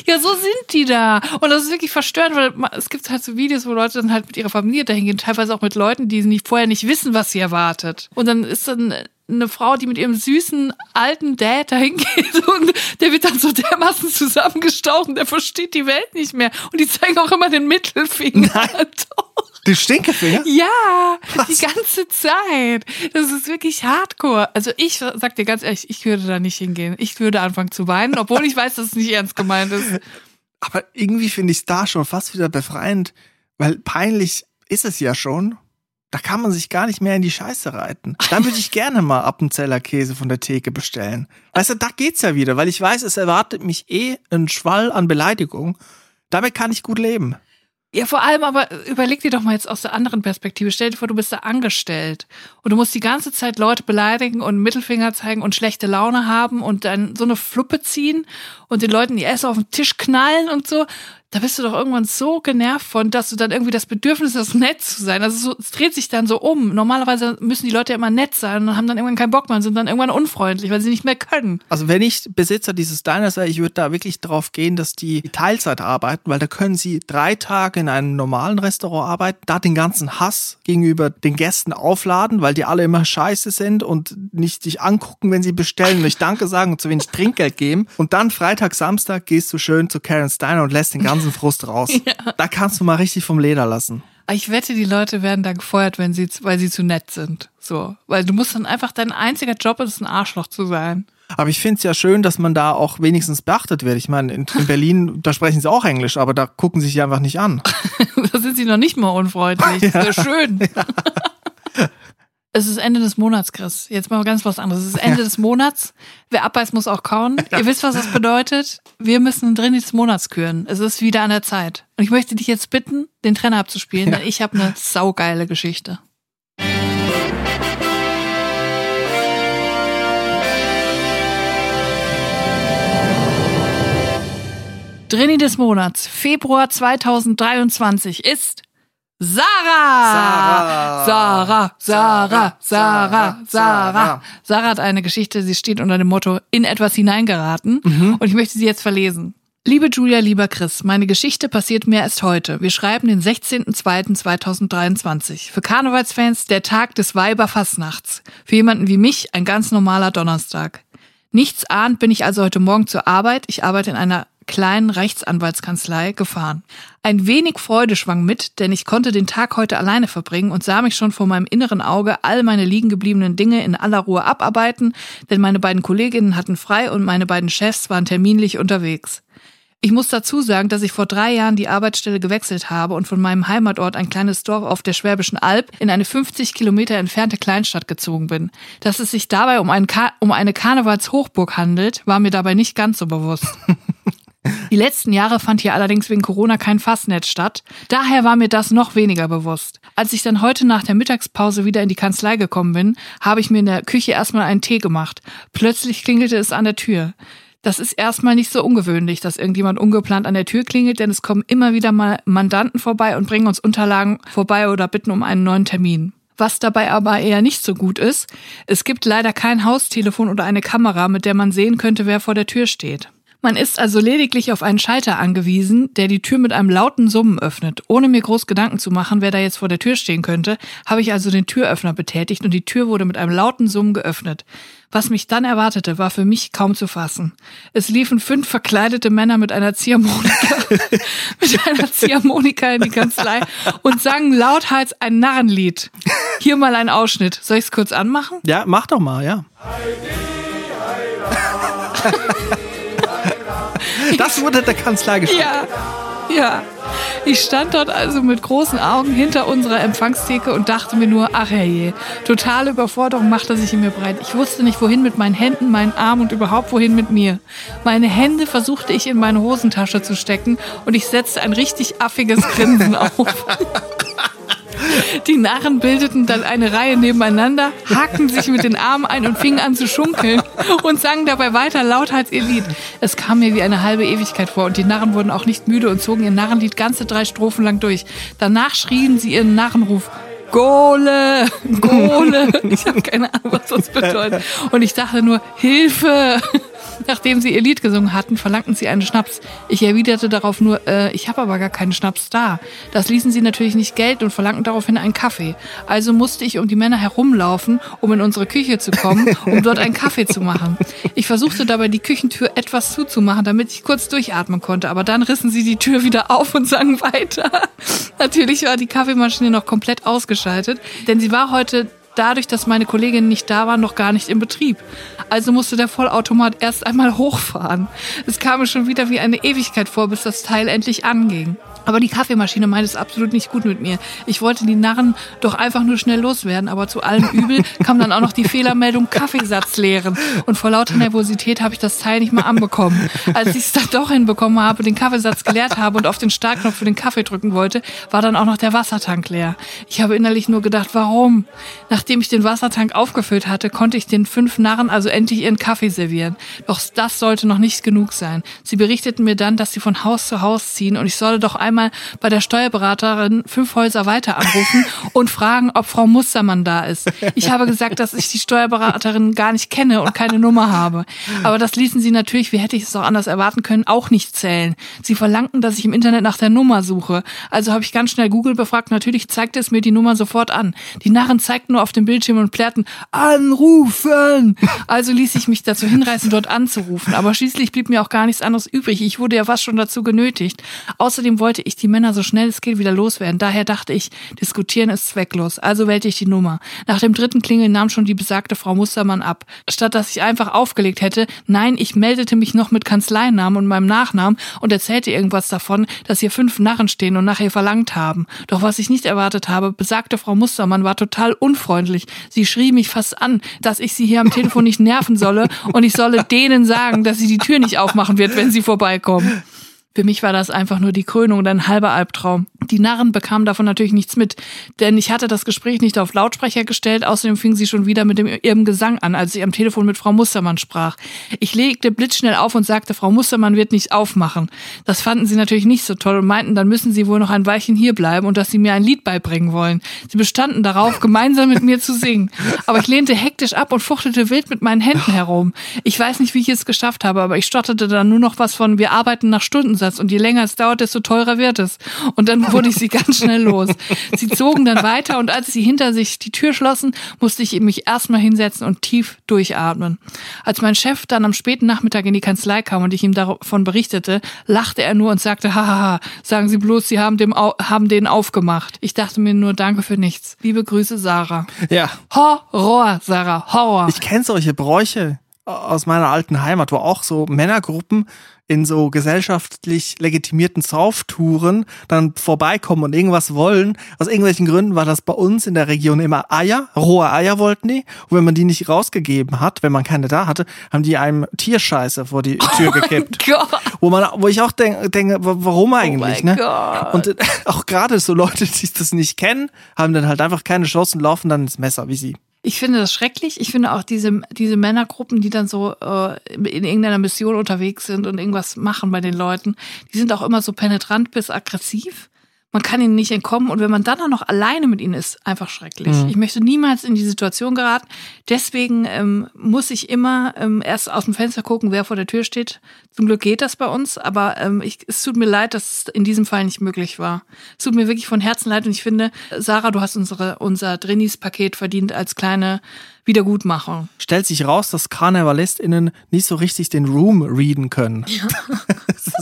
ja, so sind die da. Und das ist wirklich verstörend, weil es gibt halt so Videos, wo Leute dann halt mit ihrer Familie dahin gehen, teilweise auch mit Leuten, die nicht, vorher nicht wissen, was sie erwartet. Und dann ist dann eine Frau, die mit ihrem süßen alten Dad dahin geht und der wird dann so dermaßen zusammengestaucht und der versteht die Welt nicht mehr. Und die zeigen auch immer den Mittelfinger. Doch.
Die Stinkefinger?
Ja,
Was?
die ganze Zeit. Das ist wirklich hardcore. Also ich sag dir ganz ehrlich, ich würde da nicht hingehen. Ich würde anfangen zu weinen, obwohl ich weiß, dass es nicht ernst gemeint ist.
Aber irgendwie finde ich es da schon fast wieder befreiend, weil peinlich ist es ja schon. Da kann man sich gar nicht mehr in die Scheiße reiten. Dann würde ich gerne mal Appenzeller Käse von der Theke bestellen. Weißt du, da geht's ja wieder, weil ich weiß, es erwartet mich eh ein Schwall an Beleidigung. Damit kann ich gut leben.
Ja, vor allem aber überleg dir doch mal jetzt aus der anderen Perspektive. Stell dir vor, du bist da angestellt und du musst die ganze Zeit Leute beleidigen und Mittelfinger zeigen und schlechte Laune haben und dann so eine Fluppe ziehen und den Leuten die Essen auf den Tisch knallen und so. Da bist du doch irgendwann so genervt von, dass du dann irgendwie das Bedürfnis hast, nett zu sein. Also so, es dreht sich dann so um. Normalerweise müssen die Leute ja immer nett sein und haben dann irgendwann keinen Bock mehr und sind dann irgendwann unfreundlich, weil sie nicht mehr können.
Also wenn ich Besitzer dieses Diners wäre, ich würde da wirklich drauf gehen, dass die Teilzeit arbeiten, weil da können sie drei Tage in einem normalen Restaurant arbeiten, da den ganzen Hass gegenüber den Gästen aufladen, weil die alle immer scheiße sind und nicht dich angucken, wenn sie bestellen, nicht Danke sagen und zu wenig Trinkgeld geben. Und dann Freitag, Samstag gehst du schön zu Karen Steiner und lässt den ganzen Frust raus. Da kannst du mal richtig vom Leder lassen.
Ich wette, die Leute werden da gefeuert, wenn sie, weil sie zu nett sind. So. Weil du musst dann einfach, dein einziger Job ist, ein Arschloch zu sein.
Aber ich finde es ja schön, dass man da auch wenigstens beachtet wird. Ich meine, in, in Berlin, da sprechen sie auch Englisch, aber da gucken sie sich einfach nicht an.
da sind sie noch nicht mal unfreundlich. Das ist schön. Es ist Ende des Monats, Chris. Jetzt mal ganz was anderes. Es ist Ende des Monats. Wer abbeißt, muss auch kauen. Ihr wisst, was das bedeutet. Wir müssen drin des Monats küren. Es ist wieder an der Zeit. Und ich möchte dich jetzt bitten, den Trenner abzuspielen, denn ich habe eine saugeile Geschichte. Drini des Monats, Februar 2023 ist Sarah!
Sarah!
Sarah, Sarah, Sarah,
Sarah,
Sarah. Hat eine Geschichte, sie steht unter dem Motto in etwas hineingeraten und ich möchte sie jetzt verlesen. Liebe Julia, lieber Chris, meine Geschichte passiert mir erst heute. Wir schreiben den 16.02.2023. Für Karnevalsfans der Tag des Weiberfastnachts. Für jemanden wie mich ein ganz normaler Donnerstag. Nichts ahnt bin ich also heute Morgen zur Arbeit. Ich arbeite in einer kleinen Rechtsanwaltskanzlei gefahren. Ein wenig Freude schwang mit, denn ich konnte den Tag heute alleine verbringen und sah mich schon vor meinem inneren Auge all meine liegen gebliebenen Dinge in aller Ruhe abarbeiten, denn meine beiden Kolleginnen hatten frei und meine beiden Chefs waren terminlich unterwegs. Ich muss dazu sagen, dass ich vor drei Jahren die Arbeitsstelle gewechselt habe und von meinem Heimatort ein kleines Dorf auf der Schwäbischen Alb in eine 50 Kilometer entfernte Kleinstadt gezogen bin. Dass es sich dabei um, um eine Karnevalshochburg handelt, war mir dabei nicht ganz so bewusst. Die letzten Jahre fand hier allerdings wegen Corona kein Fastnetz statt. Daher war mir das noch weniger bewusst. Als ich dann heute nach der Mittagspause wieder in die Kanzlei gekommen bin, habe ich mir in der Küche erstmal einen Tee gemacht. Plötzlich klingelte es an der Tür. Das ist erstmal nicht so ungewöhnlich, dass irgendjemand ungeplant an der Tür klingelt, denn es kommen immer wieder mal Mandanten vorbei und bringen uns Unterlagen vorbei oder bitten um einen neuen Termin. Was dabei aber eher nicht so gut ist, es gibt leider kein Haustelefon oder eine Kamera, mit der man sehen könnte, wer vor der Tür steht. Man ist also lediglich auf einen Schalter angewiesen, der die Tür mit einem lauten Summen öffnet. Ohne mir groß Gedanken zu machen, wer da jetzt vor der Tür stehen könnte, habe ich also den Türöffner betätigt und die Tür wurde mit einem lauten Summen geöffnet. Was mich dann erwartete, war für mich kaum zu fassen. Es liefen fünf verkleidete Männer mit einer Ziehharmonika, mit einer Ziehharmonika in die Kanzlei und sangen lauthals ein Narrenlied. Hier mal ein Ausschnitt. Soll ich es kurz anmachen?
Ja, mach doch mal, ja. Das wurde der Kanzlei geschrieben.
Ja, ja. Ich stand dort also mit großen Augen hinter unserer Empfangstheke und dachte mir nur, ach herrje, totale Überforderung machte sich in mir breit. Ich wusste nicht, wohin mit meinen Händen, meinen Armen und überhaupt wohin mit mir. Meine Hände versuchte ich in meine Hosentasche zu stecken und ich setzte ein richtig affiges Grinsen auf. Die Narren bildeten dann eine Reihe nebeneinander, hakten sich mit den Armen ein und fingen an zu schunkeln und sangen dabei weiter laut als ihr Lied. Es kam mir wie eine halbe Ewigkeit vor und die Narren wurden auch nicht müde und zogen ihr Narrenlied ganze drei Strophen lang durch. Danach schrien sie ihren Narrenruf. Gole, Gole. Ich habe keine Ahnung, was das bedeutet. Und ich dachte nur, Hilfe. Nachdem sie ihr Lied gesungen hatten, verlangten sie einen Schnaps. Ich erwiderte darauf nur, äh, ich habe aber gar keinen Schnaps da. Das ließen sie natürlich nicht gelten und verlangten daraufhin einen Kaffee. Also musste ich um die Männer herumlaufen, um in unsere Küche zu kommen, um dort einen Kaffee zu machen. Ich versuchte dabei, die Küchentür etwas zuzumachen, damit ich kurz durchatmen konnte, aber dann rissen sie die Tür wieder auf und sangen weiter. Natürlich war die Kaffeemaschine noch komplett ausgeschaltet, denn sie war heute dadurch, dass meine Kolleginnen nicht da waren, noch gar nicht in Betrieb. Also musste der Vollautomat erst einmal hochfahren. Es kam mir schon wieder wie eine Ewigkeit vor, bis das Teil endlich anging. Aber die Kaffeemaschine meint es absolut nicht gut mit mir. Ich wollte die Narren doch einfach nur schnell loswerden, aber zu allem Übel kam dann auch noch die Fehlermeldung Kaffeesatz leeren. Und vor lauter Nervosität habe ich das Teil nicht mehr anbekommen. Als ich es dann doch hinbekommen habe, den Kaffeesatz geleert habe und auf den Startknopf für den Kaffee drücken wollte, war dann auch noch der Wassertank leer. Ich habe innerlich nur gedacht, warum? Nachdem ich den Wassertank aufgefüllt hatte, konnte ich den fünf Narren also endlich ihren Kaffee servieren. Doch das sollte noch nicht genug sein. Sie berichteten mir dann, dass sie von Haus zu Haus ziehen und ich solle doch einmal einmal bei der Steuerberaterin fünf Häuser weiter anrufen und fragen, ob Frau Mustermann da ist. Ich habe gesagt, dass ich die Steuerberaterin gar nicht kenne und keine Nummer habe. Aber das ließen sie natürlich, wie hätte ich es auch anders erwarten können, auch nicht zählen. Sie verlangten, dass ich im Internet nach der Nummer suche. Also habe ich ganz schnell Google befragt. Natürlich zeigte es mir die Nummer sofort an. Die Narren zeigten nur auf dem Bildschirm und plärrten, anrufen! Also ließ ich mich dazu hinreißen, dort anzurufen. Aber schließlich blieb mir auch gar nichts anderes übrig. Ich wurde ja fast schon dazu genötigt. Außerdem wollte ich die Männer so schnell es geht wieder loswerden. Daher dachte ich, diskutieren ist zwecklos. Also wählte ich die Nummer. Nach dem dritten Klingeln nahm schon die besagte Frau Mustermann ab. Statt dass ich einfach aufgelegt hätte, nein, ich meldete mich noch mit Kanzleinamen und meinem Nachnamen und erzählte irgendwas davon, dass hier fünf Narren stehen und nach ihr verlangt haben. Doch was ich nicht erwartet habe, besagte Frau Mustermann war total unfreundlich. Sie schrie mich fast an, dass ich sie hier am Telefon nicht nerven solle und ich solle denen sagen, dass sie die Tür nicht aufmachen wird, wenn sie vorbeikommen. Für mich war das einfach nur die Krönung und ein halber Albtraum. Die Narren bekamen davon natürlich nichts mit, denn ich hatte das Gespräch nicht auf Lautsprecher gestellt, außerdem fing sie schon wieder mit dem, ihrem Gesang an, als sie am Telefon mit Frau Mustermann sprach. Ich legte blitzschnell auf und sagte, Frau Mustermann wird nicht aufmachen. Das fanden sie natürlich nicht so toll und meinten, dann müssen sie wohl noch ein Weilchen hierbleiben und dass sie mir ein Lied beibringen wollen. Sie bestanden darauf, gemeinsam mit mir zu singen. Aber ich lehnte hektisch ab und fuchtelte wild mit meinen Händen herum. Ich weiß nicht, wie ich es geschafft habe, aber ich stotterte dann nur noch was von, wir arbeiten nach Stundensatz und je länger es dauert, desto teurer wird es. Und dann wurde ich sie ganz schnell los. Sie zogen dann weiter und als sie hinter sich die Tür schlossen, musste ich mich erstmal hinsetzen und tief durchatmen. Als mein Chef dann am späten Nachmittag in die Kanzlei kam und ich ihm davon berichtete, lachte er nur und sagte, hahaha, sagen Sie bloß, Sie haben, dem, haben den aufgemacht. Ich dachte mir nur, danke für nichts. Liebe Grüße, Sarah.
Ja.
Horror, Sarah, Horror.
Ich kenne solche Bräuche aus meiner alten Heimat, wo auch so Männergruppen in so gesellschaftlich legitimierten Sauftouren dann vorbeikommen und irgendwas wollen. Aus irgendwelchen Gründen war das bei uns in der Region immer Eier, rohe Eier wollten die. Und wenn man die nicht rausgegeben hat, wenn man keine da hatte, haben die einem Tierscheiße vor die Tür oh gekippt. Wo man, wo ich auch denke, denk, warum eigentlich,
oh
ne?
Gott.
Und auch gerade so Leute, die das nicht kennen, haben dann halt einfach keine Chance und laufen dann ins Messer, wie sie.
Ich finde das schrecklich. Ich finde auch diese, diese Männergruppen, die dann so äh, in irgendeiner Mission unterwegs sind und irgendwas machen bei den Leuten, die sind auch immer so penetrant bis aggressiv. Man kann ihnen nicht entkommen und wenn man dann auch noch alleine mit ihnen ist, einfach schrecklich.
Mhm.
Ich möchte niemals in die Situation geraten. Deswegen ähm, muss ich immer ähm, erst aus dem Fenster gucken, wer vor der Tür steht. Zum Glück geht das bei uns, aber ähm, ich, es tut mir leid, dass es in diesem Fall nicht möglich war. Es tut mir wirklich von Herzen leid und ich finde, Sarah, du hast unsere, unser Drinis-Paket verdient als kleine Wiedergutmachung.
Stellt sich raus, dass KarnevalistInnen nicht so richtig den Room readen können. ja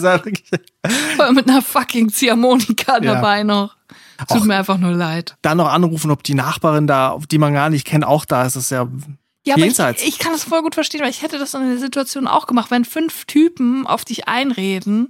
wirklich,
Voll mit einer fucking Ziehharmonika
Ja.
dabei noch. Tut mir einfach nur leid.
dann noch anrufen, ob die Nachbarin da, die man gar nicht kennt, auch da ist. Das ist ja
Ja, aber ich,
jenseits.
ich kann das voll gut verstehen, weil ich hätte das in der Situation auch gemacht, wenn fünf Typen auf dich einreden.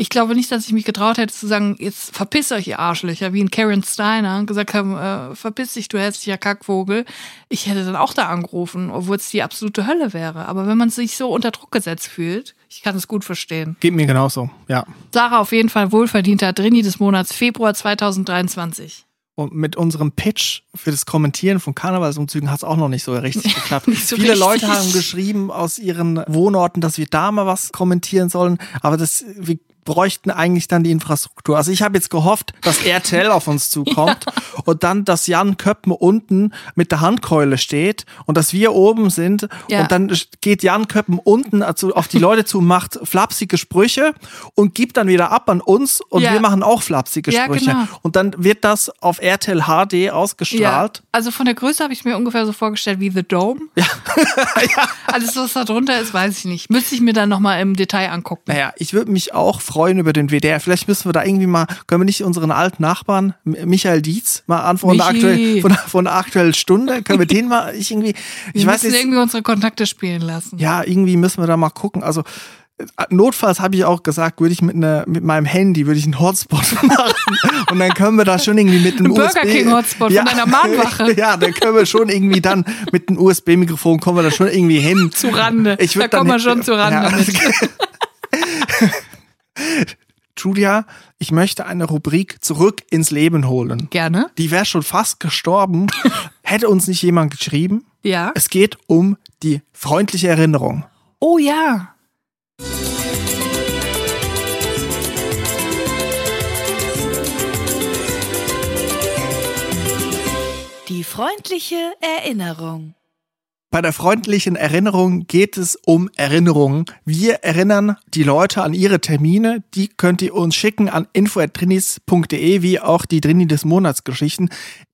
Ich glaube nicht, dass ich mich getraut hätte zu sagen, jetzt verpiss euch, ihr Arschlöcher, wie in Karen Steiner gesagt haben, äh, verpiss dich, du hässlicher Kackvogel. Ich hätte dann auch da angerufen, obwohl es die absolute Hölle wäre. Aber wenn man sich so unter Druck gesetzt fühlt, ich kann es gut verstehen.
Geht mir genauso, ja.
Sarah auf jeden Fall wohlverdienter Drini des Monats Februar 2023.
Und mit unserem Pitch für das Kommentieren von Karnevalsumzügen hat es auch noch nicht so richtig geklappt.
So
Viele
richtig.
Leute haben geschrieben aus ihren Wohnorten, dass wir da mal was kommentieren sollen, aber das, wir bräuchten eigentlich dann die Infrastruktur. Also ich habe jetzt gehofft, dass RTL auf uns zukommt und dann, dass Jan Köppen unten mit der Handkeule steht und dass wir oben sind
Ja.
und dann geht Jan Köppen unten also auf die Leute zu, macht flapsige Sprüche und gibt dann wieder ab an uns und
Ja.
wir machen auch flapsige
Ja,
Sprüche.
genau.
Und dann wird das auf RTL HD ausgestrahlt.
also von der Größe habe ich mir ungefähr so vorgestellt wie The Dome. Ja. Alles, was da drunter ist, weiß ich nicht. Müsste ich mir dann nochmal im Detail angucken.
Naja, ich würde mich auch freuen über den WDR. Vielleicht müssen wir da irgendwie mal, können wir nicht unseren alten Nachbarn, Michael Dietz, mal an von von, von der aktuellen Stunde, können wir den mal, ich irgendwie, ich
Wir
weiß
müssen
nicht,
irgendwie unsere Kontakte spielen lassen.
ja, irgendwie müssen wir da mal gucken. Also, äh, Notfalls habe ich auch gesagt, würde ich mit, einer mit meinem Handy, würde ich einen Hotspot machen und dann können wir da schon irgendwie mit dem
Ein Burger
USB
King Hotspot von deiner Mahnwache.
Ja, dann können wir schon irgendwie dann mit dem USB-Mikrofon kommen wir da schon irgendwie hin.
Zu Rande.
Ich
da kommen wir schon zu Rande
Ja. Julia, ich möchte eine Rubrik zurück ins Leben holen.
Gerne.
Die wäre schon fast gestorben, hätte uns nicht jemand geschrieben.
Ja.
Es geht um die freundliche Erinnerung.
Oh ja.
Die freundliche Erinnerung.
Bei der freundlichen Erinnerung geht es um Erinnerungen. Wir erinnern die Leute an ihre Termine. Die könnt ihr uns schicken an info.drinis.de, wie auch die Drini des Monats Geschichten.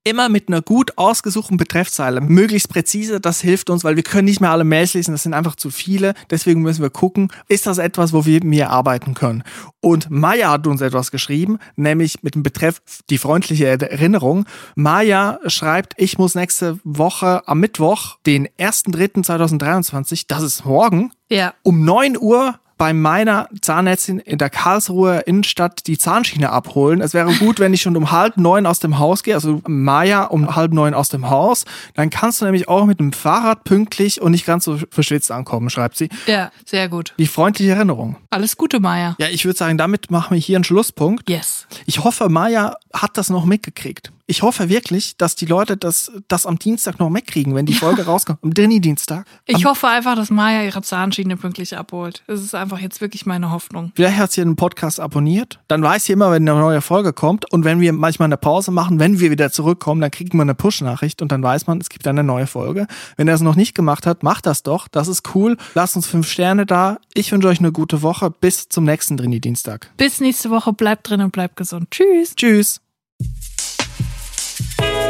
Immer mit einer gut ausgesuchten Betreffzeile. Möglichst präzise, das hilft uns, weil wir können nicht mehr alle Mails lesen, das sind einfach zu viele. Deswegen müssen wir gucken, ist das etwas, wo wir mehr arbeiten können. Und Maya hat uns etwas geschrieben, nämlich mit dem Betreff die freundliche Erinnerung. Maya schreibt, ich muss nächste Woche am Mittwoch, den 1.3.2023, das ist morgen,
Ja.
um 9 Uhr bei meiner Zahnärztin in der Karlsruher Innenstadt die Zahnschiene abholen. Es wäre gut, wenn ich schon um halb neun aus dem Haus gehe, also Maya um halb neun aus dem Haus. Dann kannst du nämlich auch mit dem Fahrrad pünktlich und nicht ganz so verschwitzt ankommen, schreibt sie.
Ja, sehr gut.
Die freundliche Erinnerung.
Alles Gute, Maya.
Ja, ich würde sagen, damit machen wir hier einen Schlusspunkt.
Yes.
Ich hoffe, Maya hat das noch mitgekriegt. Ich hoffe wirklich, dass die Leute das, das am Dienstag noch mitkriegen, wenn die Folge rauskommt. Am Drini-Dienstag.
Ich hoffe einfach, dass Maya ihre Zahnschiene pünktlich abholt. Das ist einfach jetzt wirklich meine Hoffnung.
Vielleicht hat sie den Podcast abonniert. Dann weiß sie immer, wenn eine neue Folge kommt. Und wenn wir manchmal eine Pause machen, wenn wir wieder zurückkommen, dann kriegt man eine Push-Nachricht und dann weiß man, es gibt eine neue Folge. Wenn er es noch nicht gemacht hat, macht das doch. Das ist cool. Lasst uns fünf Sterne da. Ich wünsche euch eine gute Woche. Bis zum nächsten Drini-Dienstag.
Bis nächste Woche. Bleibt drin und bleibt gesund. Tschüss.
Tschüss.